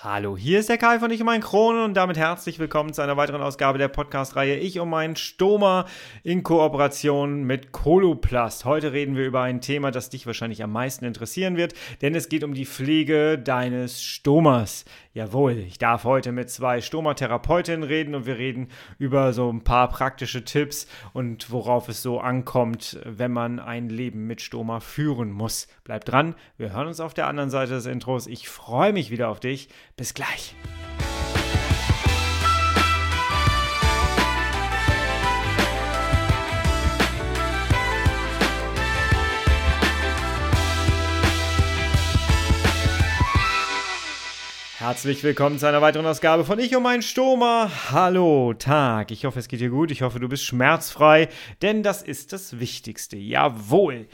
Hallo, hier ist der Kai von Ich und mein Krone und damit herzlich willkommen zu einer weiteren Ausgabe der Podcast-Reihe Ich und mein Stoma in Kooperation mit Coloplast. Heute reden wir über ein Thema, das dich wahrscheinlich am meisten interessieren wird, denn es geht um die Pflege deines Stomas. Jawohl, ich darf heute mit zwei Stomatherapeutinnen reden und wir reden über so ein paar praktische Tipps und worauf es so ankommt, wenn man ein Leben mit Stoma führen muss. Bleib dran, wir hören uns auf der anderen Seite des Intros. Ich freue mich wieder auf dich. Bis gleich. Herzlich willkommen zu einer weiteren Ausgabe von Ich und mein Stoma. Hallo, Tag. Ich hoffe, es geht dir gut. Ich hoffe, du bist schmerzfrei, denn das ist das Wichtigste. Jawohl.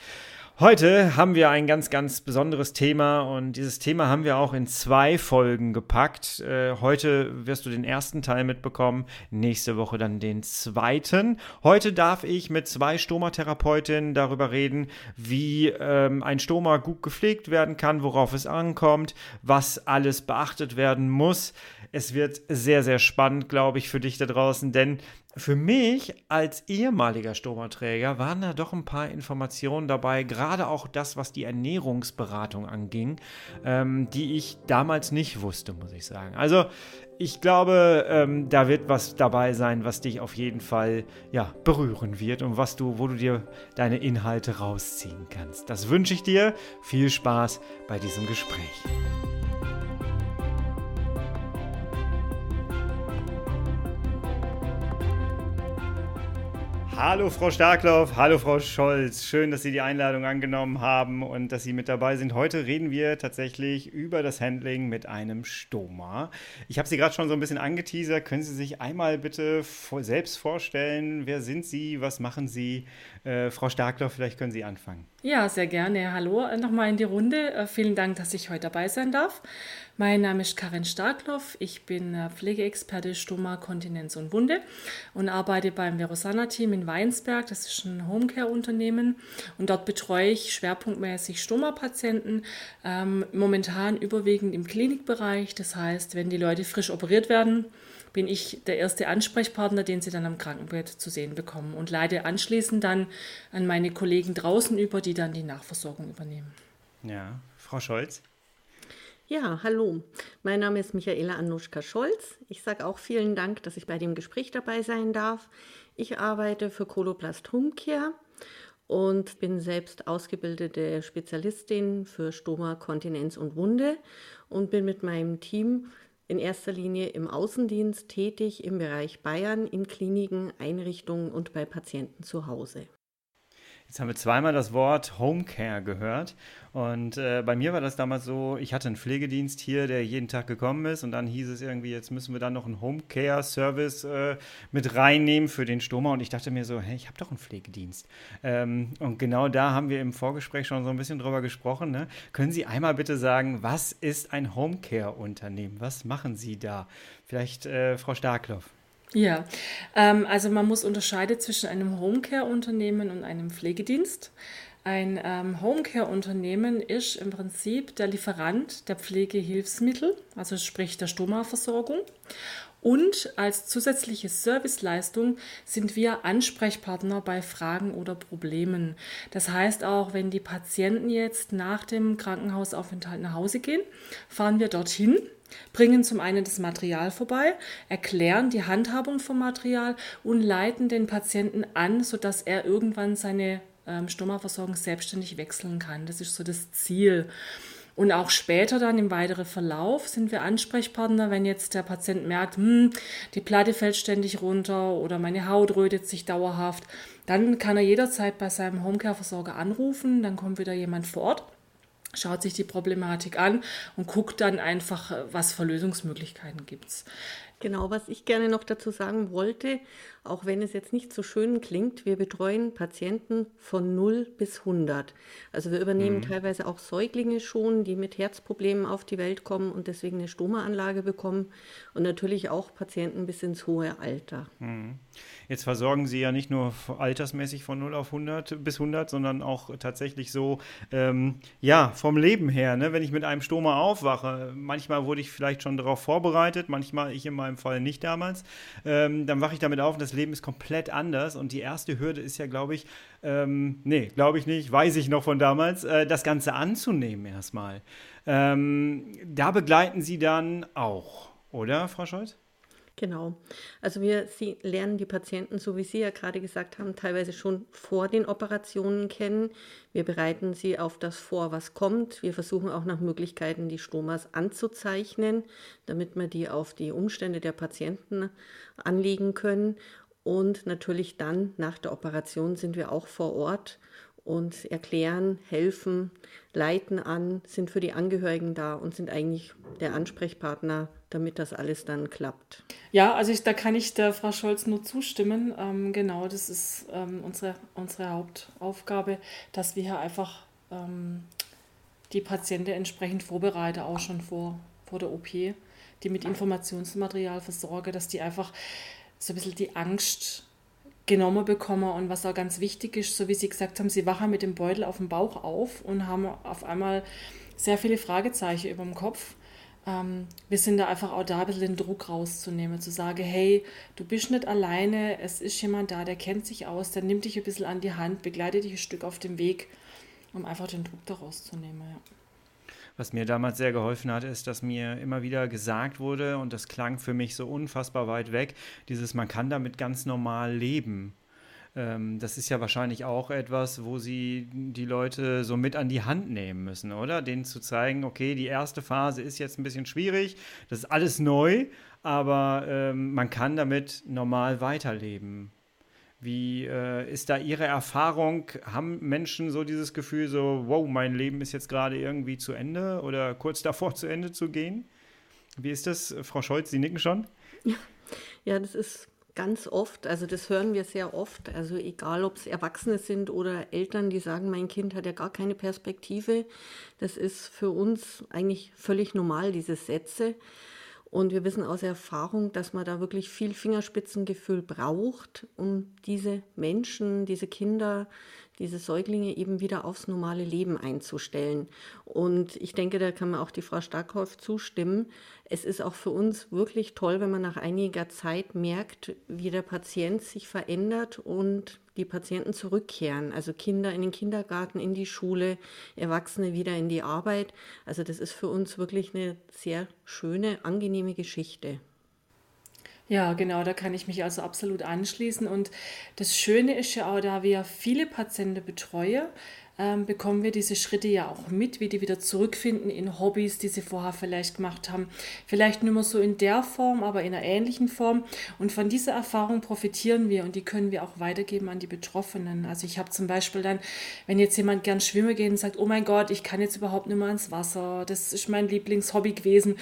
Heute haben wir ein ganz, ganz besonderes Thema und dieses Thema haben wir auch in zwei Folgen gepackt. Äh, heute wirst du den ersten Teil mitbekommen, nächste Woche dann den zweiten. Heute darf ich mit zwei Stomatherapeutinnen darüber reden, wie ähm, ein Stoma gut gepflegt werden kann, worauf es ankommt, was alles beachtet werden muss. Es wird sehr, sehr spannend, glaube ich, für dich da draußen, denn für mich als ehemaliger Stomaträger waren da doch ein paar Informationen dabei, gerade auch das, was die Ernährungsberatung anging, ähm, die ich damals nicht wusste, muss ich sagen. Also ich glaube, ähm, da wird was dabei sein, was dich auf jeden Fall ja, berühren wird und was du, wo du dir deine Inhalte rausziehen kannst. Das wünsche ich dir. Viel Spaß bei diesem Gespräch. Hallo Frau Starklauf, hallo Frau Scholz. Schön, dass Sie die Einladung angenommen haben und dass Sie mit dabei sind. Heute reden wir tatsächlich über das Handling mit einem Stoma. Ich habe Sie gerade schon so ein bisschen angeteasert. Können Sie sich einmal bitte selbst vorstellen? Wer sind Sie? Was machen Sie? Äh, Frau Starklauf, vielleicht können Sie anfangen. Ja, sehr gerne. Hallo nochmal in die Runde. Äh, vielen Dank, dass ich heute dabei sein darf. Mein Name ist Karin Starkloff. Ich bin äh, Pflegeexperte Stoma, Kontinenz und Wunde und arbeite beim Verosana-Team in Weinsberg. Das ist ein Homecare-Unternehmen und dort betreue ich schwerpunktmäßig Stoma-Patienten, ähm, momentan überwiegend im Klinikbereich. Das heißt, wenn die Leute frisch operiert werden, bin ich der erste Ansprechpartner, den sie dann am Krankenbett zu sehen bekommen und leite anschließend dann an meine Kollegen draußen über, die dann die Nachversorgung übernehmen. Ja, Frau Scholz. Ja, hallo. Mein Name ist Michaela Anuschka Scholz. Ich sage auch vielen Dank, dass ich bei dem Gespräch dabei sein darf. Ich arbeite für Coloplast Homecare und bin selbst ausgebildete Spezialistin für Stoma, Kontinenz und Wunde und bin mit meinem Team in erster Linie im Außendienst tätig im Bereich Bayern in Kliniken, Einrichtungen und bei Patienten zu Hause. Jetzt haben wir zweimal das Wort Homecare gehört. Und äh, bei mir war das damals so, ich hatte einen Pflegedienst hier, der jeden Tag gekommen ist. Und dann hieß es irgendwie, jetzt müssen wir dann noch einen Homecare-Service äh, mit reinnehmen für den Stoma. Und ich dachte mir so, hey, ich habe doch einen Pflegedienst. Ähm, und genau da haben wir im Vorgespräch schon so ein bisschen drüber gesprochen. Ne? Können Sie einmal bitte sagen, was ist ein Homecare-Unternehmen? Was machen Sie da? Vielleicht äh, Frau Starkloff. Ja, ähm, also man muss unterscheiden zwischen einem Homecare-Unternehmen und einem Pflegedienst. Ein ähm, Homecare-Unternehmen ist im Prinzip der Lieferant der Pflegehilfsmittel, also sprich der Stoma-Versorgung. Und als zusätzliche Serviceleistung sind wir Ansprechpartner bei Fragen oder Problemen. Das heißt auch, wenn die Patienten jetzt nach dem Krankenhausaufenthalt nach Hause gehen, fahren wir dorthin bringen zum einen das Material vorbei, erklären die Handhabung vom Material und leiten den Patienten an, sodass er irgendwann seine ähm, Stomaversorgung selbstständig wechseln kann. Das ist so das Ziel. Und auch später dann im weiteren Verlauf sind wir Ansprechpartner, wenn jetzt der Patient merkt, hm, die Platte fällt ständig runter oder meine Haut rötet sich dauerhaft, dann kann er jederzeit bei seinem Homecare-Versorger anrufen, dann kommt wieder jemand vor Ort schaut sich die Problematik an und guckt dann einfach, was für Lösungsmöglichkeiten gibt es. Genau, was ich gerne noch dazu sagen wollte, auch wenn es jetzt nicht so schön klingt, wir betreuen Patienten von 0 bis 100. Also wir übernehmen mhm. teilweise auch Säuglinge schon, die mit Herzproblemen auf die Welt kommen und deswegen eine Stomaanlage bekommen und natürlich auch Patienten bis ins hohe Alter. Mhm. Jetzt versorgen Sie ja nicht nur altersmäßig von 0 auf 100 bis 100, sondern auch tatsächlich so, ähm, ja, vom Leben her, ne? wenn ich mit einem Stoma aufwache. Manchmal wurde ich vielleicht schon darauf vorbereitet, manchmal ich in meinem Fall nicht damals. Ähm, dann wache ich damit auf und das Leben ist komplett anders. Und die erste Hürde ist ja, glaube ich, ähm, nee, glaube ich nicht, weiß ich noch von damals, äh, das Ganze anzunehmen erstmal. Ähm, da begleiten Sie dann auch, oder, Frau Scholz? Genau. Also wir sie, lernen die Patienten, so wie Sie ja gerade gesagt haben, teilweise schon vor den Operationen kennen. Wir bereiten sie auf das vor, was kommt. Wir versuchen auch nach Möglichkeiten, die Stomas anzuzeichnen, damit wir die auf die Umstände der Patienten anlegen können. Und natürlich dann nach der Operation sind wir auch vor Ort und erklären, helfen, leiten an, sind für die Angehörigen da und sind eigentlich der Ansprechpartner, damit das alles dann klappt. Ja, also ich, da kann ich der Frau Scholz nur zustimmen. Ähm, genau, das ist ähm, unsere, unsere Hauptaufgabe, dass wir hier einfach ähm, die Patienten entsprechend vorbereiten, auch schon vor, vor der OP, die mit Informationsmaterial versorge, dass die einfach so ein bisschen die Angst genommen bekommen. Und was auch ganz wichtig ist, so wie Sie gesagt haben, Sie wachen mit dem Beutel auf dem Bauch auf und haben auf einmal sehr viele Fragezeichen über dem Kopf. Ähm, wir sind da einfach auch da, ein bisschen den Druck rauszunehmen, zu sagen, hey, du bist nicht alleine, es ist jemand da, der kennt sich aus, der nimmt dich ein bisschen an die Hand, begleitet dich ein Stück auf dem Weg, um einfach den Druck da rauszunehmen. Ja. Was mir damals sehr geholfen hat, ist, dass mir immer wieder gesagt wurde, und das klang für mich so unfassbar weit weg, dieses, man kann damit ganz normal leben. Ähm, das ist ja wahrscheinlich auch etwas, wo sie die Leute so mit an die Hand nehmen müssen, oder? Denen zu zeigen, okay, die erste Phase ist jetzt ein bisschen schwierig, das ist alles neu, aber ähm, man kann damit normal weiterleben. Wie äh, ist da Ihre Erfahrung? Haben Menschen so dieses Gefühl, so, wow, mein Leben ist jetzt gerade irgendwie zu Ende oder kurz davor zu Ende zu gehen? Wie ist das, Frau Scholz? Sie nicken schon? Ja, ja das ist ganz oft, also das hören wir sehr oft, also egal ob es Erwachsene sind oder Eltern, die sagen, mein Kind hat ja gar keine Perspektive. Das ist für uns eigentlich völlig normal, diese Sätze. Und wir wissen aus Erfahrung, dass man da wirklich viel Fingerspitzengefühl braucht, um diese Menschen, diese Kinder, diese Säuglinge eben wieder aufs normale Leben einzustellen. Und ich denke, da kann man auch die Frau Starkhoff zustimmen. Es ist auch für uns wirklich toll, wenn man nach einiger Zeit merkt, wie der Patient sich verändert und die Patienten zurückkehren. Also Kinder in den Kindergarten, in die Schule, Erwachsene wieder in die Arbeit. Also das ist für uns wirklich eine sehr schöne, angenehme Geschichte. Ja, genau, da kann ich mich also absolut anschließen. Und das Schöne ist ja auch, da wir viele Patienten betreuen, ähm, bekommen wir diese Schritte ja auch mit, wie die wieder zurückfinden in Hobbys, die sie vorher vielleicht gemacht haben. Vielleicht nicht mehr so in der Form, aber in einer ähnlichen Form. Und von dieser Erfahrung profitieren wir und die können wir auch weitergeben an die Betroffenen. Also ich habe zum Beispiel dann, wenn jetzt jemand gern schwimmen geht und sagt, oh mein Gott, ich kann jetzt überhaupt nicht mehr ins Wasser, das ist mein Lieblingshobby gewesen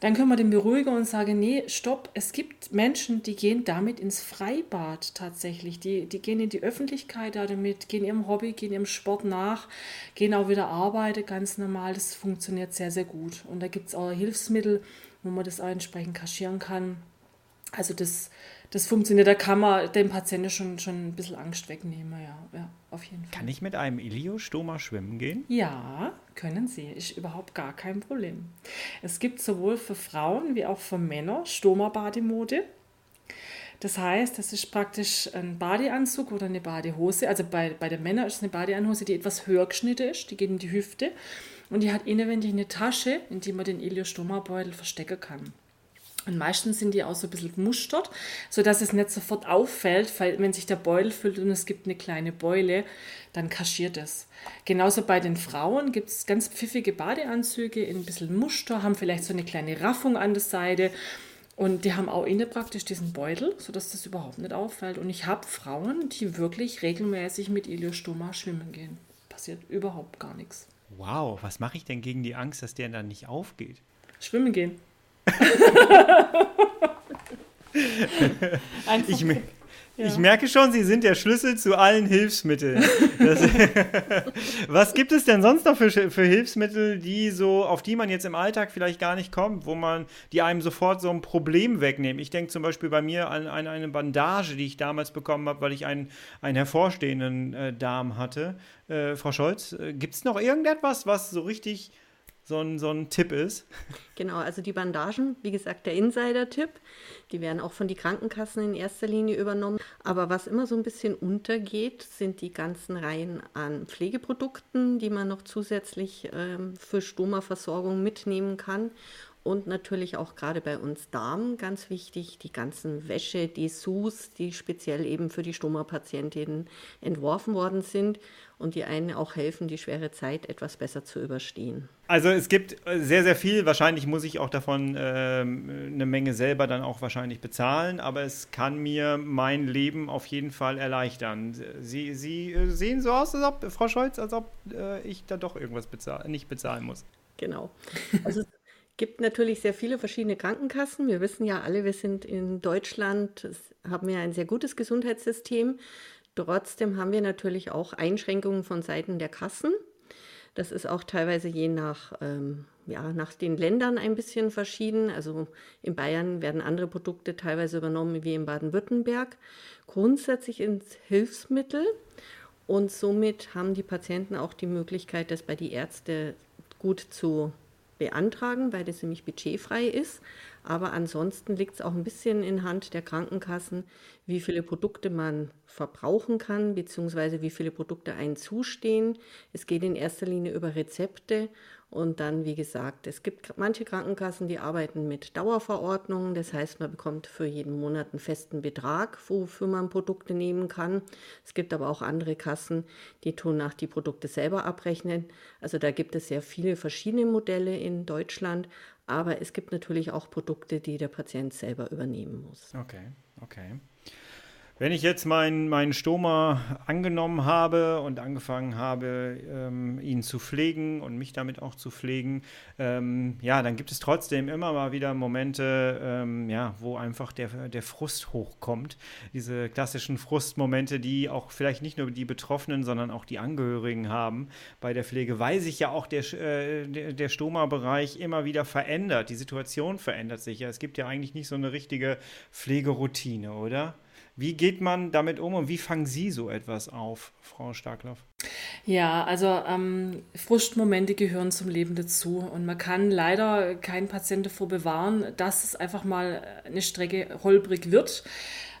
dann können wir den beruhigen und sagen, nee, stopp, es gibt Menschen, die gehen damit ins Freibad tatsächlich. Die, die gehen in die Öffentlichkeit damit, gehen ihrem Hobby, gehen ihrem Sport nach, gehen auch wieder arbeiten, ganz normal. Das funktioniert sehr, sehr gut. Und da gibt es auch Hilfsmittel, wo man das auch entsprechend kaschieren kann. Also das, das funktioniert, da kann man dem Patienten schon, schon ein bisschen Angst wegnehmen, ja, ja, auf jeden Fall. Kann ich mit einem Iliostoma schwimmen gehen? Ja, können Sie, ist überhaupt gar kein Problem. Es gibt sowohl für Frauen wie auch für Männer Stoma-Bademode. Das heißt, das ist praktisch ein Badeanzug oder eine Badehose. Also bei, bei den Männern ist es eine Badeanhose, die etwas höher geschnitten ist, die geht in die Hüfte und die hat innenwendig eine Tasche, in die man den Iliostoma-Beutel verstecken kann. Und meistens sind die auch so ein bisschen gemustert, sodass es nicht sofort auffällt, weil wenn sich der Beutel füllt und es gibt eine kleine Beule, dann kaschiert es. Genauso bei den Frauen gibt es ganz pfiffige Badeanzüge in ein bisschen Muster, haben vielleicht so eine kleine Raffung an der Seite und die haben auch innen praktisch diesen Beutel, sodass das überhaupt nicht auffällt. Und ich habe Frauen, die wirklich regelmäßig mit Iliostoma schwimmen gehen. Passiert überhaupt gar nichts. Wow, was mache ich denn gegen die Angst, dass der dann nicht aufgeht? Schwimmen gehen. ich, Ja. Ich merke schon, Sie sind der Schlüssel zu allen Hilfsmitteln. Das, was gibt es denn sonst noch für, für Hilfsmittel, die so, auf die man jetzt im Alltag vielleicht gar nicht kommt, wo man, die einem sofort so ein Problem wegnehmen? Ich denke zum Beispiel bei mir an, an eine Bandage, die ich damals bekommen habe, weil ich einen, einen hervorstehenden äh, Darm hatte. Äh, Frau Scholz, äh, gibt es noch irgendetwas, was so richtig so ein, so ein Tipp ist. Genau, also die Bandagen, wie gesagt, der Insider-Tipp, die werden auch von den Krankenkassen in erster Linie übernommen. Aber was immer so ein bisschen untergeht, sind die ganzen Reihen an Pflegeprodukten, die man noch zusätzlich ähm, für Stoma-Versorgung mitnehmen kann. Und natürlich auch gerade bei uns Damen ganz wichtig, die ganzen Wäsche, die Sus, die speziell eben für die Stoma-Patientinnen entworfen worden sind und die einen auch helfen, die schwere Zeit etwas besser zu überstehen. Also es gibt sehr, sehr viel. Wahrscheinlich muss ich auch davon äh, eine Menge selber dann auch wahrscheinlich bezahlen, aber es kann mir mein Leben auf jeden Fall erleichtern. Sie, Sie äh, sehen so aus, als ob, Frau Scholz, als ob äh, ich da doch irgendwas bezahl nicht bezahlen muss. Genau. Also gibt natürlich sehr viele verschiedene Krankenkassen. Wir wissen ja alle, wir sind in Deutschland, haben ja ein sehr gutes Gesundheitssystem. Trotzdem haben wir natürlich auch Einschränkungen von Seiten der Kassen. Das ist auch teilweise je nach, ähm, ja, nach den Ländern ein bisschen verschieden. Also in Bayern werden andere Produkte teilweise übernommen wie in Baden-Württemberg. Grundsätzlich ins Hilfsmittel. Und somit haben die Patienten auch die Möglichkeit, das bei den Ärzten gut zu beantragen, weil das nämlich budgetfrei ist. Aber ansonsten liegt es auch ein bisschen in Hand der Krankenkassen, wie viele Produkte man verbrauchen kann, beziehungsweise wie viele Produkte einen zustehen. Es geht in erster Linie über Rezepte und dann, wie gesagt, es gibt manche Krankenkassen, die arbeiten mit Dauerverordnungen. Das heißt, man bekommt für jeden Monat einen festen Betrag, wofür man Produkte nehmen kann. Es gibt aber auch andere Kassen, die tun nach die Produkte selber abrechnen. Also da gibt es sehr viele verschiedene Modelle in Deutschland. Aber es gibt natürlich auch Produkte, die der Patient selber übernehmen muss. Okay, okay. Wenn ich jetzt meinen mein Stoma angenommen habe und angefangen habe, ähm, ihn zu pflegen und mich damit auch zu pflegen, ähm, ja, dann gibt es trotzdem immer mal wieder Momente, ähm, ja, wo einfach der, der Frust hochkommt. Diese klassischen Frustmomente, die auch vielleicht nicht nur die Betroffenen, sondern auch die Angehörigen haben bei der Pflege, weil sich ja auch der, äh, der, der Stoma-Bereich immer wieder verändert. Die Situation verändert sich ja. Es gibt ja eigentlich nicht so eine richtige Pflegeroutine, oder? Wie geht man damit um und wie fangen Sie so etwas auf, Frau Starklaff? Ja, also ähm, Frustmomente gehören zum Leben dazu und man kann leider keinen Patienten davor bewahren, dass es einfach mal eine Strecke holprig wird.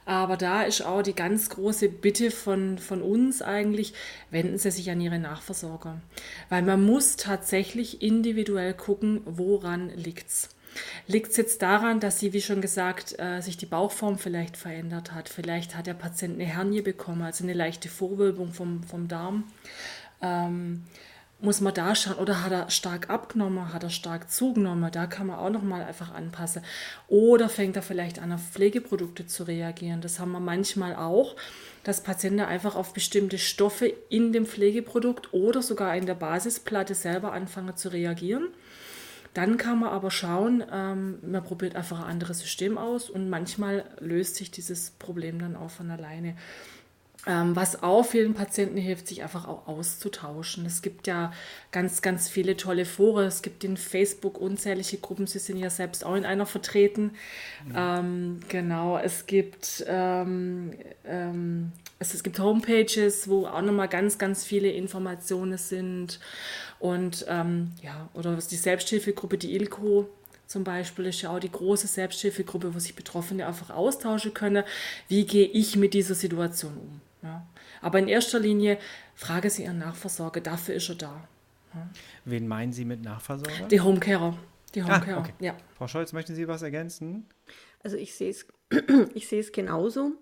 Aber da ist auch die ganz große Bitte von, von uns eigentlich, wenden Sie sich an Ihre Nachversorger. Weil man muss tatsächlich individuell gucken, woran liegt es. Liegt es jetzt daran, dass sie, wie schon gesagt, äh, sich die Bauchform vielleicht verändert hat? Vielleicht hat der Patient eine Hernie bekommen, also eine leichte Vorwölbung vom, vom Darm. Ähm, muss man da schauen, oder hat er stark abgenommen, hat er stark zugenommen, da kann man auch nochmal einfach anpassen. Oder fängt er vielleicht an, auf Pflegeprodukte zu reagieren. Das haben wir manchmal auch, dass Patienten einfach auf bestimmte Stoffe in dem Pflegeprodukt oder sogar in der Basisplatte selber anfangen zu reagieren. Dann kann man aber schauen, ähm, man probiert einfach ein anderes System aus und manchmal löst sich dieses Problem dann auch von alleine. Ähm, was auch vielen Patienten hilft, sich einfach auch auszutauschen. Es gibt ja ganz, ganz viele tolle Foren. Es gibt in Facebook unzählige Gruppen. Sie sind ja selbst auch in einer vertreten. Mhm. Ähm, genau, es gibt, ähm, ähm, es, es gibt Homepages, wo auch nochmal ganz, ganz viele Informationen sind. Und ähm, ja, oder die Selbsthilfegruppe, die ILCO zum Beispiel, ist ja auch die große Selbsthilfegruppe, wo sich Betroffene einfach austauschen können. Wie gehe ich mit dieser Situation um? Ja. Aber in erster Linie frage Sie Ihren Nachversorger, dafür ist er da. Ja. Wen meinen Sie mit Nachversorger? Die Homecarer. Die Homecarer, ah, okay. ja. Frau Scholz, möchten Sie was ergänzen? Also ich sehe es, ich sehe es genauso.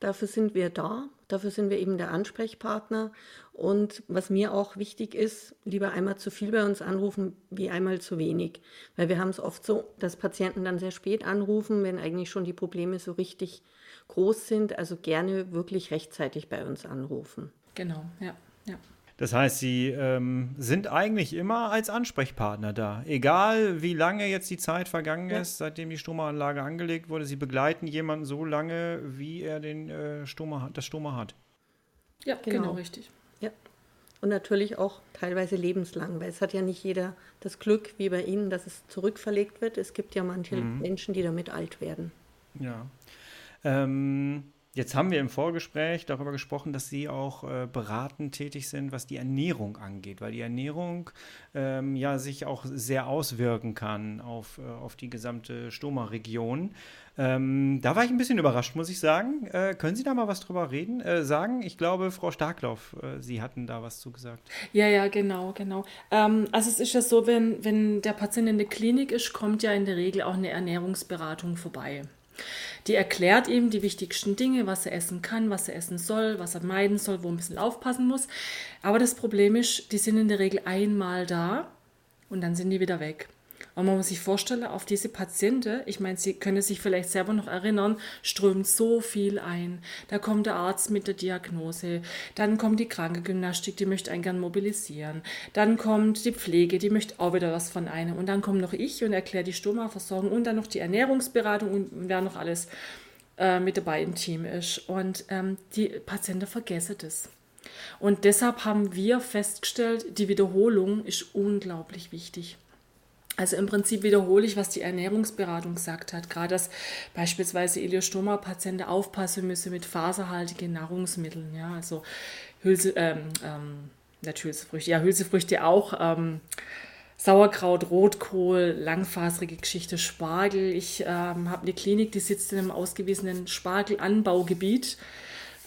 Dafür sind wir da. Dafür sind wir eben der Ansprechpartner. Und was mir auch wichtig ist, lieber einmal zu viel bei uns anrufen, wie einmal zu wenig. Weil wir haben es oft so, dass Patienten dann sehr spät anrufen, wenn eigentlich schon die Probleme so richtig groß sind. Also gerne wirklich rechtzeitig bei uns anrufen. Genau, ja. ja. Das heißt, Sie ähm, sind eigentlich immer als Ansprechpartner da. Egal, wie lange jetzt die Zeit vergangen ja. ist, seitdem die Stomaanlage angelegt wurde. Sie begleiten jemanden so lange, wie er den, äh, Stoma, das Stoma hat. Ja, genau, genau richtig. Ja. Und natürlich auch teilweise lebenslang, weil es hat ja nicht jeder das Glück, wie bei Ihnen, dass es zurückverlegt wird. Es gibt ja manche mhm. Menschen, die damit alt werden. Ja. Ähm, Jetzt haben wir im Vorgespräch darüber gesprochen, dass Sie auch äh, beratend tätig sind, was die Ernährung angeht, weil die Ernährung ähm, ja sich auch sehr auswirken kann auf, äh, auf die gesamte Stoma-Region. Ähm, da war ich ein bisschen überrascht, muss ich sagen. Äh, können Sie da mal was drüber reden, äh, sagen? Ich glaube, Frau Starklauf, äh, Sie hatten da was zugesagt. Ja, ja, genau, genau. Ähm, also es ist ja so, wenn, wenn der Patient in der Klinik ist, kommt ja in der Regel auch eine Ernährungsberatung vorbei. Die erklärt ihm die wichtigsten Dinge, was er essen kann, was er essen soll, was er meiden soll, wo er ein bisschen aufpassen muss. Aber das Problem ist, die sind in der Regel einmal da und dann sind die wieder weg. Und man muss sich vorstellen, auf diese Patienten, ich meine, Sie können sich vielleicht selber noch erinnern, strömt so viel ein. Da kommt der Arzt mit der Diagnose, dann kommt die Krankengymnastik, die möchte einen gern mobilisieren, dann kommt die Pflege, die möchte auch wieder was von einem und dann komme noch ich und erkläre die Stoma-Versorgung und dann noch die Ernährungsberatung und wer noch alles äh, mit dabei im Team ist. Und ähm, die Patienten vergessen das. Und deshalb haben wir festgestellt, die Wiederholung ist unglaublich wichtig. Also im Prinzip wiederhole ich, was die Ernährungsberatung gesagt hat. Gerade dass beispielsweise Iliostoma-Patienten aufpassen müssen mit faserhaltigen Nahrungsmitteln. Ja, also Hülse, ähm, ähm, nicht Hülsefrüchte, ja, Hülsefrüchte auch. Ähm, Sauerkraut, Rotkohl, langfaserige Geschichte, Spargel. Ich ähm, habe eine Klinik, die sitzt in einem ausgewiesenen Spargelanbaugebiet.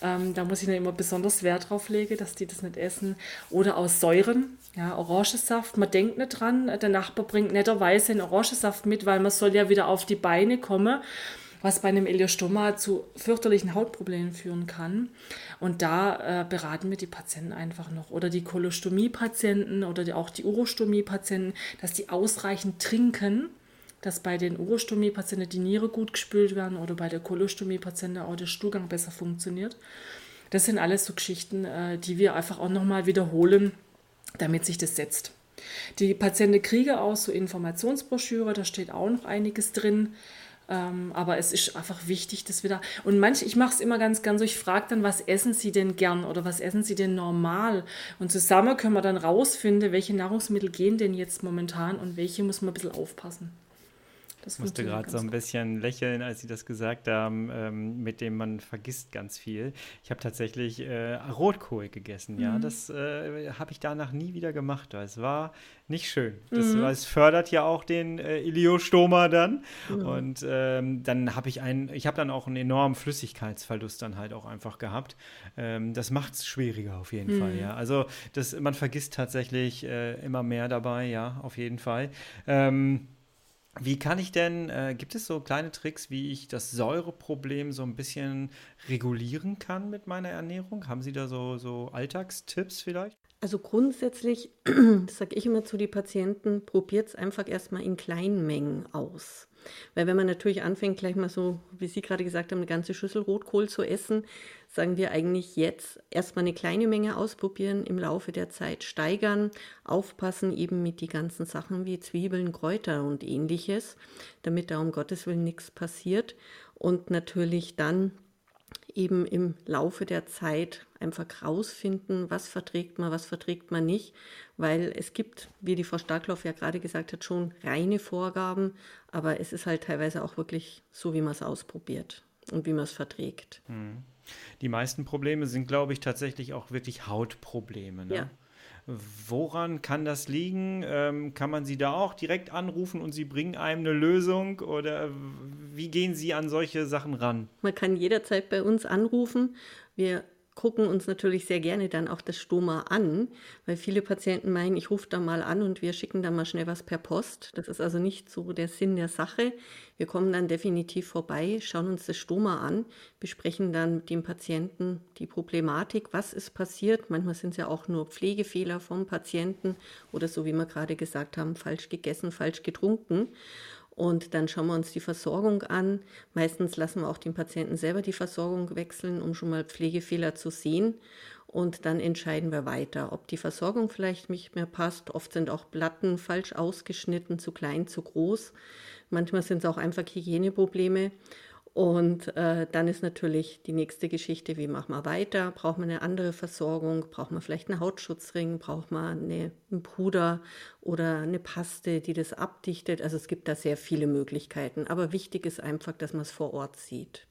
Ähm, da muss ich dann immer besonders Wert drauf legen, dass die das nicht essen. Oder aus Säuren, ja, Orangensaft. Man denkt nicht dran, der Nachbar bringt netterweise einen Orangensaft mit, weil man soll ja wieder auf die Beine kommen, was bei einem Eliostoma zu fürchterlichen Hautproblemen führen kann. Und da äh, beraten wir die Patienten einfach noch. Oder die Kolostomie-Patienten oder die, auch die Urostomie-Patienten, dass die ausreichend trinken dass bei den Urostomie-Patienten die Niere gut gespült werden oder bei der Kolostomie-Patienten auch der Stuhlgang besser funktioniert. Das sind alles so Geschichten, äh, die wir einfach auch nochmal wiederholen, damit sich das setzt. Die Patienten kriegen auch so Informationsbroschüre, da steht auch noch einiges drin. Ähm, aber es ist einfach wichtig, dass wir da. Und manche, ich mache es immer ganz gern so, ich frage dann, was essen Sie denn gern oder was essen Sie denn normal? Und zusammen können wir dann rausfinden, welche Nahrungsmittel gehen denn jetzt momentan und welche muss man ein bisschen aufpassen. Das ich musste gerade so ein bisschen lächeln, als Sie das gesagt haben, ähm, mit dem man vergisst ganz viel. Ich habe tatsächlich äh, Rotkohl gegessen, mhm. ja. Das äh, habe ich danach nie wieder gemacht, weil es war nicht schön. Das, mhm. Es fördert ja auch den äh, Iliostoma dann. Mhm. Und ähm, dann habe ich einen, ich habe dann auch einen enormen Flüssigkeitsverlust dann halt auch einfach gehabt. Ähm, das macht es schwieriger auf jeden Fall, mhm. ja. Also das, man vergisst tatsächlich äh, immer mehr dabei, ja, auf jeden Fall. Ähm, wie kann ich denn, äh, gibt es so kleine Tricks, wie ich das Säureproblem so ein bisschen regulieren kann mit meiner Ernährung? Haben Sie da so, so Alltagstipps vielleicht? Also grundsätzlich, sage ich immer zu den Patienten, probiert es einfach erstmal in kleinen Mengen aus. Weil wenn man natürlich anfängt, gleich mal so, wie Sie gerade gesagt haben, eine ganze Schüssel Rotkohl zu essen, sagen wir eigentlich jetzt erstmal eine kleine Menge ausprobieren, im Laufe der Zeit steigern, aufpassen eben mit die ganzen Sachen wie Zwiebeln, Kräuter und ähnliches, damit da um Gottes Willen nichts passiert. Und natürlich dann eben im Laufe der Zeit einfach rausfinden, was verträgt man, was verträgt man nicht, weil es gibt, wie die Frau Starkloff ja gerade gesagt hat, schon reine Vorgaben, aber es ist halt teilweise auch wirklich so, wie man es ausprobiert und wie man es verträgt. Hm. Die meisten Probleme sind, glaube ich, tatsächlich auch wirklich Hautprobleme. Ne? Ja. Woran kann das liegen? Ähm, kann man Sie da auch direkt anrufen und Sie bringen einem eine Lösung? Oder wie gehen Sie an solche Sachen ran? Man kann jederzeit bei uns anrufen. Wir gucken uns natürlich sehr gerne dann auch das Stoma an, weil viele Patienten meinen, ich rufe da mal an und wir schicken da mal schnell was per Post. Das ist also nicht so der Sinn der Sache. Wir kommen dann definitiv vorbei, schauen uns das Stoma an, besprechen dann mit dem Patienten die Problematik, was ist passiert. Manchmal sind es ja auch nur Pflegefehler vom Patienten oder so wie wir gerade gesagt haben, falsch gegessen, falsch getrunken. Und dann schauen wir uns die Versorgung an. Meistens lassen wir auch den Patienten selber die Versorgung wechseln, um schon mal Pflegefehler zu sehen. und dann entscheiden wir weiter, ob die Versorgung vielleicht nicht mehr passt. Oft sind auch Platten falsch ausgeschnitten, zu klein, zu groß. Manchmal sind es auch einfach Hygieneprobleme. Und äh, dann ist natürlich die nächste Geschichte, wie machen wir weiter? Braucht man eine andere Versorgung? Braucht man vielleicht einen Hautschutzring? Braucht man eine, einen Puder oder eine Paste, die das abdichtet? Also es gibt da sehr viele Möglichkeiten. Aber wichtig ist einfach, dass man es vor Ort sieht.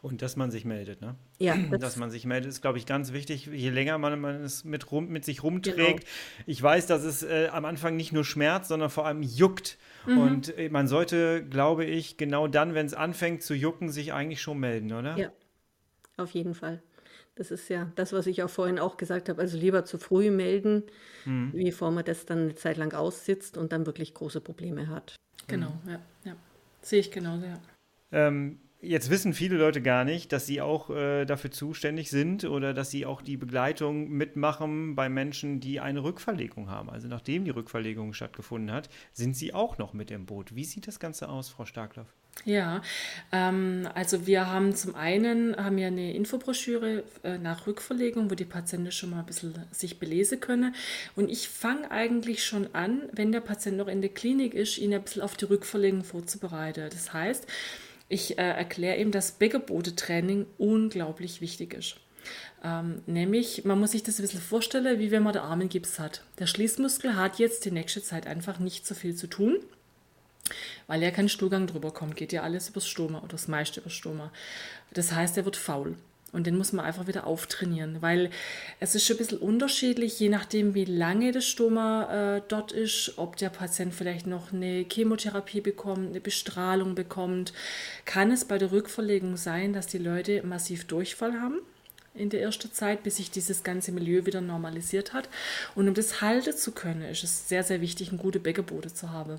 Und dass man sich meldet, ne? Ja. Das dass man sich meldet, ist, glaube ich, ganz wichtig. Je länger man, man es mit, rum, mit sich rumträgt. Genau. Ich weiß, dass es äh, am Anfang nicht nur schmerzt, sondern vor allem juckt. Mhm. Und äh, man sollte, glaube ich, genau dann, wenn es anfängt zu jucken, sich eigentlich schon melden, oder? Ja, auf jeden Fall. Das ist ja das, was ich auch vorhin auch gesagt habe. Also lieber zu früh melden, mhm. bevor man das dann eine Zeit lang aussitzt und dann wirklich große Probleme hat. Genau, mhm. ja, ja. Sehe ich genauso, ja. Ähm, Jetzt wissen viele Leute gar nicht, dass sie auch äh, dafür zuständig sind oder dass sie auch die Begleitung mitmachen bei Menschen, die eine Rückverlegung haben. Also nachdem die Rückverlegung stattgefunden hat, sind sie auch noch mit im Boot. Wie sieht das Ganze aus, Frau Starkloff? Ja, ähm, also wir haben zum einen haben wir eine Infobroschüre äh, nach Rückverlegung, wo die Patienten schon mal ein bisschen sich belesen können. Und ich fange eigentlich schon an, wenn der Patient noch in der Klinik ist, ihn ein bisschen auf die Rückverlegung vorzubereiten. Das heißt, ich äh, erkläre ihm, dass Beckerbodetraining unglaublich wichtig ist. Ähm, nämlich, man muss sich das ein bisschen vorstellen, wie wenn man den Armengips hat. Der Schließmuskel hat jetzt die nächste Zeit einfach nicht so viel zu tun, weil ja kein Stuhlgang drüber kommt. Geht ja alles übers Stoma oder das meiste übers Stoma. Das heißt, er wird faul. Und den muss man einfach wieder auftrainieren, weil es ist schon ein bisschen unterschiedlich, je nachdem, wie lange das Stoma äh, dort ist, ob der Patient vielleicht noch eine Chemotherapie bekommt, eine Bestrahlung bekommt. Kann es bei der Rückverlegung sein, dass die Leute massiv Durchfall haben? in der ersten Zeit, bis sich dieses ganze Milieu wieder normalisiert hat. Und um das halten zu können, ist es sehr, sehr wichtig, eine gute Beckenboden zu haben.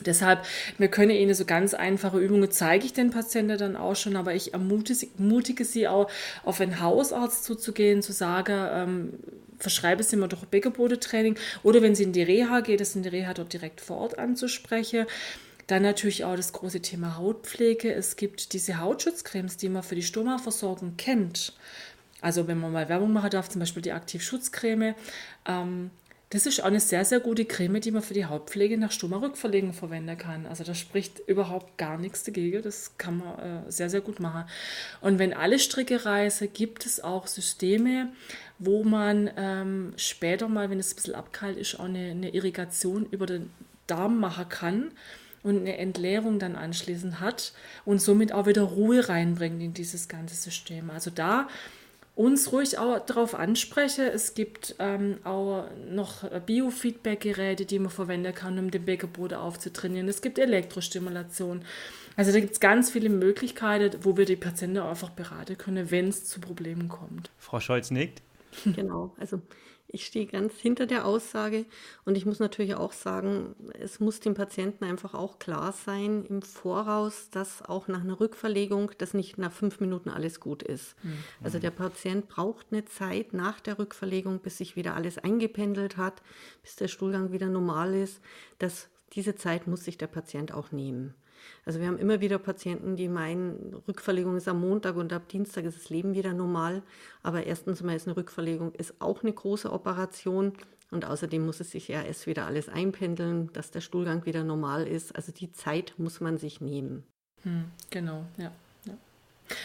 Deshalb, wir können Ihnen so ganz einfache Übungen zeige ich den Patienten dann auch schon, aber ich ermutige, Sie auch, auf einen Hausarzt zuzugehen, zu sagen, ähm, verschreibe Sie mir doch Beckenbodentraining oder wenn Sie in die Reha geht, das in die Reha dort direkt vor Ort anzusprechen. Dann natürlich auch das große Thema Hautpflege. Es gibt diese Hautschutzcremes, die man für die Stomaversorgung kennt. Also wenn man mal Werbung machen darf, zum Beispiel die Aktivschutzcreme. Ähm, das ist auch eine sehr, sehr gute Creme, die man für die Hautpflege nach Stummerrückverlegung verwenden kann. Also da spricht überhaupt gar nichts dagegen. Das kann man äh, sehr, sehr gut machen. Und wenn alle Stricke reise, gibt es auch Systeme, wo man ähm, später mal, wenn es ein bisschen abkalt ist, auch eine, eine Irrigation über den Darm machen kann und eine Entleerung dann anschließend hat und somit auch wieder Ruhe reinbringt in dieses ganze System. Also da uns ruhig auch darauf anspreche. Es gibt ähm, auch noch Biofeedback-Geräte, die man verwenden kann, um den Beckenboden aufzutrainieren. Es gibt Elektrostimulation. Also da gibt es ganz viele Möglichkeiten, wo wir die Patienten einfach beraten können, wenn es zu Problemen kommt. Frau Scholz nickt. Genau, also ich stehe ganz hinter der Aussage und ich muss natürlich auch sagen, es muss dem Patienten einfach auch klar sein im Voraus, dass auch nach einer Rückverlegung, dass nicht nach fünf Minuten alles gut ist. Mhm. Also der Patient braucht eine Zeit nach der Rückverlegung, bis sich wieder alles eingependelt hat, bis der Stuhlgang wieder normal ist. Das, diese Zeit muss sich der Patient auch nehmen. Also wir haben immer wieder Patienten, die meinen, Rückverlegung ist am Montag und ab Dienstag ist das Leben wieder normal. Aber erstens mal ist eine Rückverlegung ist auch eine große Operation. Und außerdem muss es sich ja erst wieder alles einpendeln, dass der Stuhlgang wieder normal ist. Also die Zeit muss man sich nehmen. Hm, genau, ja.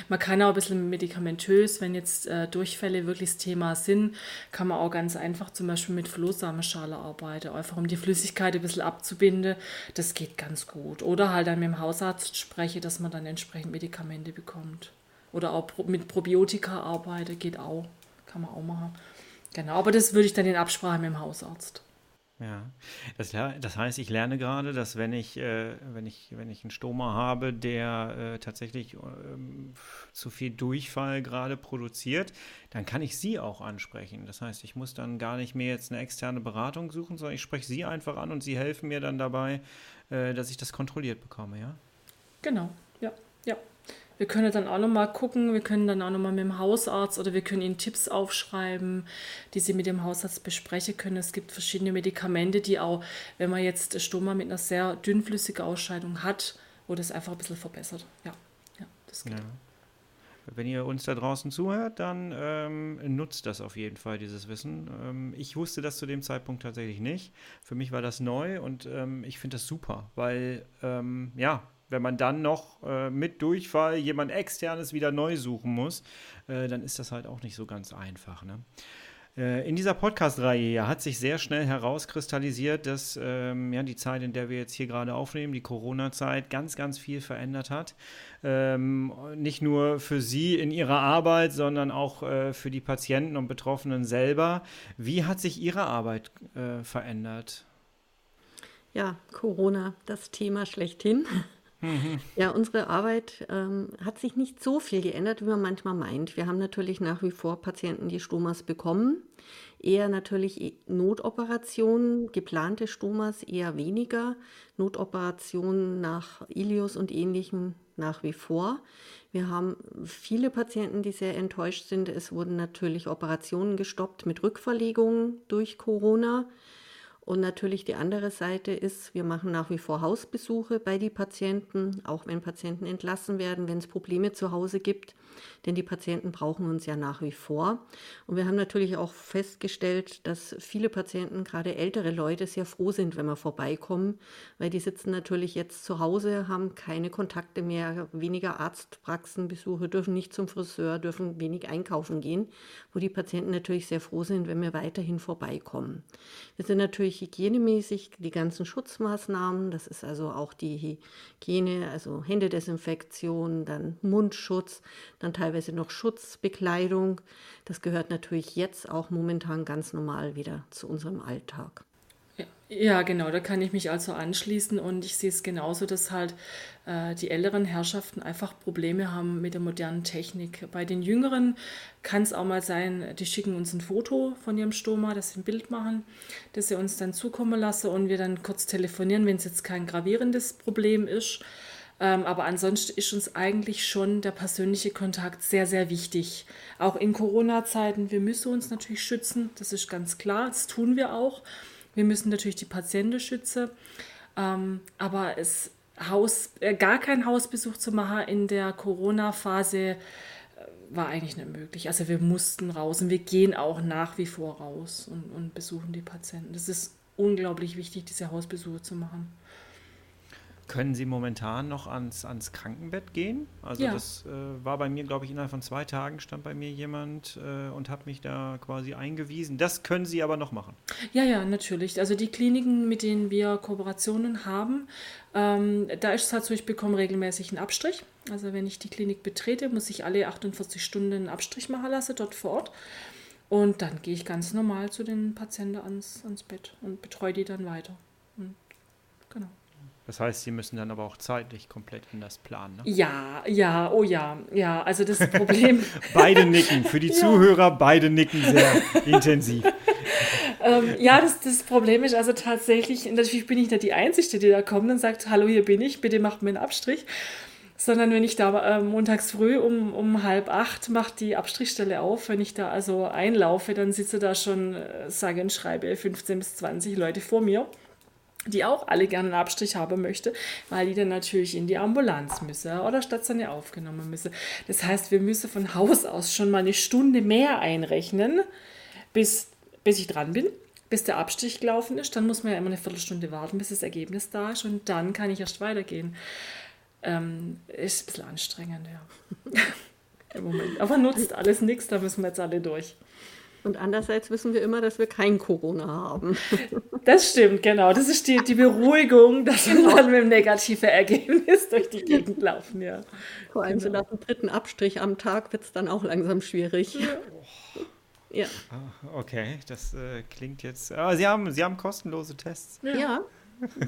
Man kann auch ein bisschen medikamentös, wenn jetzt äh, Durchfälle wirklich das Thema sind, kann man auch ganz einfach zum Beispiel mit Flohsamenschale arbeiten, einfach um die Flüssigkeit ein bisschen abzubinden. Das geht ganz gut. Oder halt dann mit dem Hausarzt spreche, dass man dann entsprechend Medikamente bekommt. Oder auch mit Probiotika arbeiten, geht auch. Kann man auch machen. Genau, aber das würde ich dann in Absprache mit dem Hausarzt. Ja, das, das, heißt, ich lerne gerade, dass wenn ich, äh, wenn ich, wenn ich einen Stoma habe, der äh, tatsächlich äh, zu viel Durchfall gerade produziert, dann kann ich Sie auch ansprechen. Das heißt, ich muss dann gar nicht mehr jetzt eine externe Beratung suchen, sondern ich spreche Sie einfach an und Sie helfen mir dann dabei, äh, dass ich das kontrolliert bekomme, ja? Genau, ja, ja. Wir können dann auch nochmal gucken, wir können dann auch nochmal mit dem Hausarzt oder wir können Ihnen Tipps aufschreiben, die Sie mit dem Hausarzt besprechen können. Es gibt verschiedene Medikamente, die auch, wenn man jetzt Stoma mit einer sehr dünnflüssigen Ausscheidung hat, wo das einfach ein bisschen verbessert. Ja, ja das geht. Ja. wenn ihr uns da draußen zuhört, dann ähm, nutzt das auf jeden Fall, dieses Wissen. Ähm, ich wusste das zu dem Zeitpunkt tatsächlich nicht. Für mich war das neu und ähm, ich finde das super, weil, ähm, ja, wenn man dann noch äh, mit Durchfall jemand externes wieder neu suchen muss, äh, dann ist das halt auch nicht so ganz einfach. Ne? Äh, in dieser Podcast-Reihe hat sich sehr schnell herauskristallisiert, dass ähm, ja, die Zeit, in der wir jetzt hier gerade aufnehmen, die Corona-Zeit, ganz, ganz viel verändert hat. Ähm, nicht nur für Sie in Ihrer Arbeit, sondern auch äh, für die Patienten und Betroffenen selber. Wie hat sich Ihre Arbeit äh, verändert? Ja, Corona, das Thema schlechthin. Mhm. Ja, unsere Arbeit ähm, hat sich nicht so viel geändert, wie man manchmal meint. Wir haben natürlich nach wie vor Patienten, die Stomas bekommen. Eher natürlich Notoperationen, geplante Stomas eher weniger. Notoperationen nach Ilius und ähnlichem nach wie vor. Wir haben viele Patienten, die sehr enttäuscht sind. Es wurden natürlich Operationen gestoppt mit Rückverlegungen durch Corona. Und natürlich die andere Seite ist, wir machen nach wie vor Hausbesuche bei den Patienten, auch wenn Patienten entlassen werden, wenn es Probleme zu Hause gibt denn die Patienten brauchen uns ja nach wie vor. Und wir haben natürlich auch festgestellt, dass viele Patienten, gerade ältere Leute, sehr froh sind, wenn wir vorbeikommen, weil die sitzen natürlich jetzt zu Hause, haben keine Kontakte mehr, weniger Arztpraxenbesuche, dürfen nicht zum Friseur, dürfen wenig einkaufen gehen, wo die Patienten natürlich sehr froh sind, wenn wir weiterhin vorbeikommen. Wir sind natürlich hygienemäßig die ganzen Schutzmaßnahmen, das ist also auch die Hygiene, also Händedesinfektion, dann Mundschutz, dann teilweise noch Schutzbekleidung. Das gehört natürlich jetzt auch momentan ganz normal wieder zu unserem Alltag. Ja, genau, da kann ich mich also anschließen und ich sehe es genauso, dass halt äh, die älteren Herrschaften einfach Probleme haben mit der modernen Technik. Bei den Jüngeren kann es auch mal sein, die schicken uns ein Foto von ihrem Stoma, dass sie ein Bild machen, das sie uns dann zukommen lassen und wir dann kurz telefonieren, wenn es jetzt kein gravierendes Problem ist. Ähm, aber ansonsten ist uns eigentlich schon der persönliche Kontakt sehr, sehr wichtig. Auch in Corona-Zeiten, wir müssen uns natürlich schützen, das ist ganz klar, das tun wir auch. Wir müssen natürlich die Patienten schützen. Ähm, aber es Haus, äh, gar keinen Hausbesuch zu machen in der Corona-Phase äh, war eigentlich nicht möglich. Also wir mussten raus und wir gehen auch nach wie vor raus und, und besuchen die Patienten. Das ist unglaublich wichtig, diese Hausbesuche zu machen. Können Sie momentan noch ans, ans Krankenbett gehen? Also ja. das äh, war bei mir, glaube ich, innerhalb von zwei Tagen stand bei mir jemand äh, und hat mich da quasi eingewiesen. Das können Sie aber noch machen. Ja, ja, natürlich. Also die Kliniken, mit denen wir Kooperationen haben, ähm, da ist es halt so, ich bekomme regelmäßig einen Abstrich. Also wenn ich die Klinik betrete, muss ich alle 48 Stunden einen Abstrich machen lassen, dort vor Ort. Und dann gehe ich ganz normal zu den Patienten ans, ans Bett und betreue die dann weiter. Das heißt, Sie müssen dann aber auch zeitlich komplett anders planen. Ne? Ja, ja, oh ja, ja. Also das Problem. beide nicken. Für die ja. Zuhörer, beide nicken sehr intensiv. ähm, ja, das, das Problem ist also tatsächlich, natürlich bin ich nicht die Einzige, die da kommt und sagt, hallo, hier bin ich, bitte macht mir einen Abstrich. Sondern wenn ich da äh, montags früh um, um halb acht macht die Abstrichstelle auf, wenn ich da also einlaufe, dann sitze da schon, äh, sage und schreibe, 15 bis 20 Leute vor mir die auch alle gerne einen Abstrich haben möchte, weil die dann natürlich in die Ambulanz müsse oder stationär aufgenommen müsse. Das heißt, wir müssen von Haus aus schon mal eine Stunde mehr einrechnen, bis, bis ich dran bin, bis der Abstrich gelaufen ist. Dann muss man ja immer eine Viertelstunde warten, bis das Ergebnis da ist und dann kann ich erst weitergehen. Ähm, ist ein bisschen anstrengend, ja. Im Moment. Aber nutzt alles nichts, da müssen wir jetzt alle durch. Und andererseits wissen wir immer, dass wir kein Corona haben. Das stimmt, genau. Das ist die, die Beruhigung, dass wir dann mit einem negativen Ergebnis durch die Gegend laufen, ja. Vor allem genau. so nach dem dritten Abstrich am Tag wird es dann auch langsam schwierig. Ja. ja. Ah, okay, das äh, klingt jetzt. Aber Sie haben, Sie haben kostenlose Tests. Ja. ja.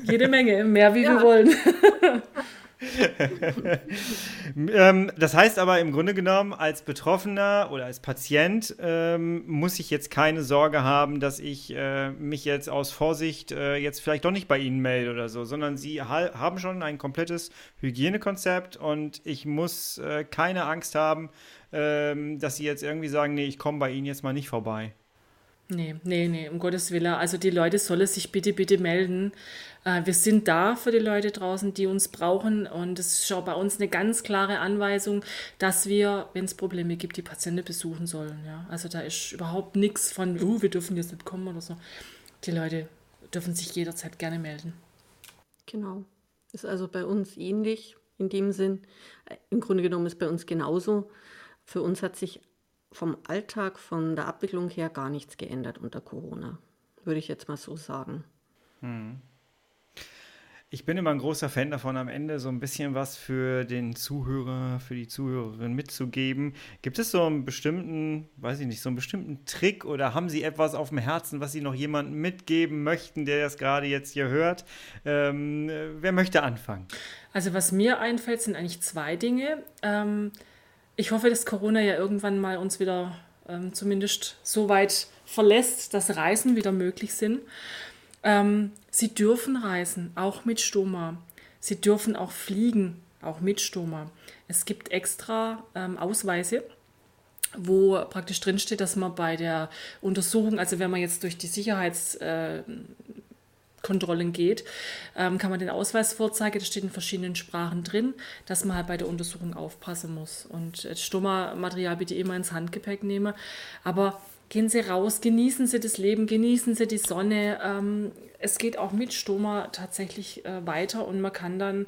Jede Menge, mehr wie ja. wir wollen. ähm, das heißt aber im Grunde genommen, als Betroffener oder als Patient ähm, muss ich jetzt keine Sorge haben, dass ich äh, mich jetzt aus Vorsicht äh, jetzt vielleicht doch nicht bei Ihnen melde oder so, sondern Sie ha haben schon ein komplettes Hygienekonzept und ich muss äh, keine Angst haben, ähm, dass Sie jetzt irgendwie sagen, nee, ich komme bei Ihnen jetzt mal nicht vorbei. Nee, nee, nee, um Gottes Willen. Also die Leute sollen sich bitte, bitte melden. Äh, wir sind da für die Leute draußen, die uns brauchen. Und es ist auch bei uns eine ganz klare Anweisung, dass wir, wenn es Probleme gibt, die Patienten besuchen sollen. Ja? Also da ist überhaupt nichts von, uh, wir dürfen jetzt nicht kommen oder so. Die Leute dürfen sich jederzeit gerne melden. Genau. Ist also bei uns ähnlich in dem Sinn. Äh, Im Grunde genommen ist bei uns genauso. Für uns hat sich vom Alltag, von der Abwicklung her gar nichts geändert unter Corona, würde ich jetzt mal so sagen. Hm. Ich bin immer ein großer Fan davon, am Ende so ein bisschen was für den Zuhörer, für die Zuhörerin mitzugeben. Gibt es so einen bestimmten, weiß ich nicht, so einen bestimmten Trick oder haben Sie etwas auf dem Herzen, was Sie noch jemandem mitgeben möchten, der das gerade jetzt hier hört? Ähm, wer möchte anfangen? Also was mir einfällt, sind eigentlich zwei Dinge. Ähm, ich hoffe, dass Corona ja irgendwann mal uns wieder ähm, zumindest so weit verlässt, dass Reisen wieder möglich sind. Ähm, sie dürfen reisen, auch mit Stoma. Sie dürfen auch fliegen, auch mit Stoma. Es gibt extra ähm, Ausweise, wo praktisch drinsteht, dass man bei der Untersuchung, also wenn man jetzt durch die Sicherheits, äh, Kontrollen geht, ähm, kann man den Ausweis vorzeigen. Das steht in verschiedenen Sprachen drin, dass man halt bei der Untersuchung aufpassen muss. Und Stummer-Material bitte immer ins Handgepäck nehmen. Aber gehen Sie raus, genießen Sie das Leben, genießen Sie die Sonne. Ähm, es geht auch mit Stoma tatsächlich äh, weiter und man kann dann,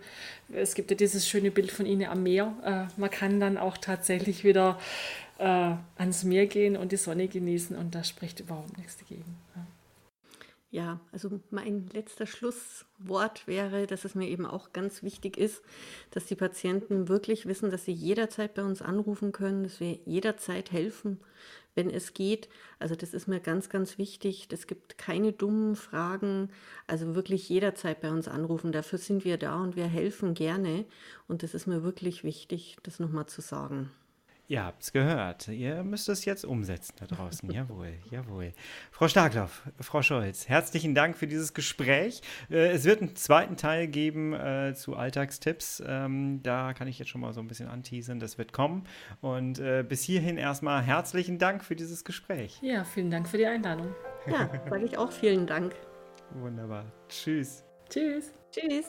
es gibt ja dieses schöne Bild von Ihnen am Meer, äh, man kann dann auch tatsächlich wieder äh, ans Meer gehen und die Sonne genießen und da spricht überhaupt nichts dagegen. Ja. Ja, also mein letzter Schlusswort wäre, dass es mir eben auch ganz wichtig ist, dass die Patienten wirklich wissen, dass sie jederzeit bei uns anrufen können, dass wir jederzeit helfen, wenn es geht. Also das ist mir ganz, ganz wichtig. Es gibt keine dummen Fragen. Also wirklich jederzeit bei uns anrufen. Dafür sind wir da und wir helfen gerne. Und das ist mir wirklich wichtig, das nochmal zu sagen. Ihr habt es gehört. Ihr müsst es jetzt umsetzen da draußen. jawohl, jawohl. Frau Starkloff, Frau Scholz, herzlichen Dank für dieses Gespräch. Äh, es wird einen zweiten Teil geben äh, zu Alltagstipps. Ähm, da kann ich jetzt schon mal so ein bisschen anteasern. Das wird kommen. Und äh, bis hierhin erstmal herzlichen Dank für dieses Gespräch. Ja, vielen Dank für die Einladung. Ja, sage ich auch vielen Dank. Wunderbar. Tschüss. Tschüss. Tschüss.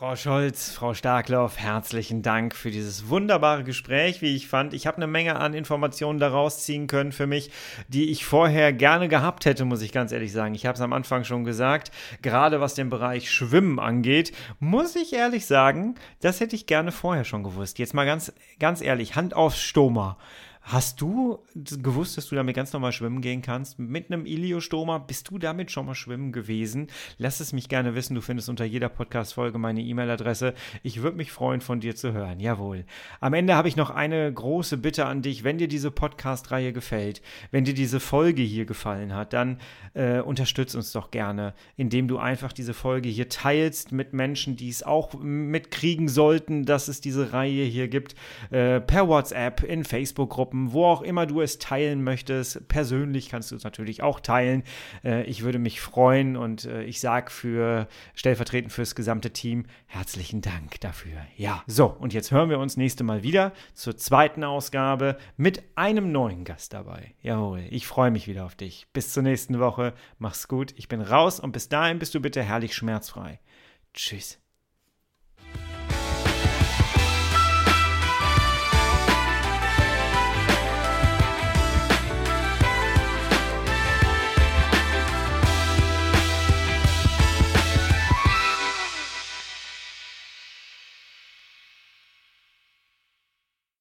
Frau Scholz, Frau Starkloff, herzlichen Dank für dieses wunderbare Gespräch, wie ich fand. Ich habe eine Menge an Informationen daraus ziehen können für mich, die ich vorher gerne gehabt hätte, muss ich ganz ehrlich sagen. Ich habe es am Anfang schon gesagt, gerade was den Bereich Schwimmen angeht, muss ich ehrlich sagen, das hätte ich gerne vorher schon gewusst. Jetzt mal ganz, ganz ehrlich, Hand aufs Stoma. Hast du gewusst, dass du damit ganz normal schwimmen gehen kannst? Mit einem Iliostoma? Bist du damit schon mal schwimmen gewesen? Lass es mich gerne wissen. Du findest unter jeder Podcast-Folge meine E-Mail-Adresse. Ich würde mich freuen, von dir zu hören. Jawohl. Am Ende habe ich noch eine große Bitte an dich. Wenn dir diese Podcast-Reihe gefällt, wenn dir diese Folge hier gefallen hat, dann äh, unterstütz uns doch gerne, indem du einfach diese Folge hier teilst mit Menschen, die es auch mitkriegen sollten, dass es diese Reihe hier gibt. Äh, per WhatsApp, in Facebook-Gruppen Gruppen, wo auch immer du es teilen möchtest. Persönlich kannst du es natürlich auch teilen. Äh, ich würde mich freuen und äh, ich sage für stellvertretend fürs gesamte Team herzlichen Dank dafür. Ja, so, und jetzt hören wir uns nächste Mal wieder zur zweiten Ausgabe mit einem neuen Gast dabei. Jawohl, ich freue mich wieder auf dich. Bis zur nächsten Woche. Mach's gut. Ich bin raus und bis dahin bist du bitte herrlich schmerzfrei. Tschüss.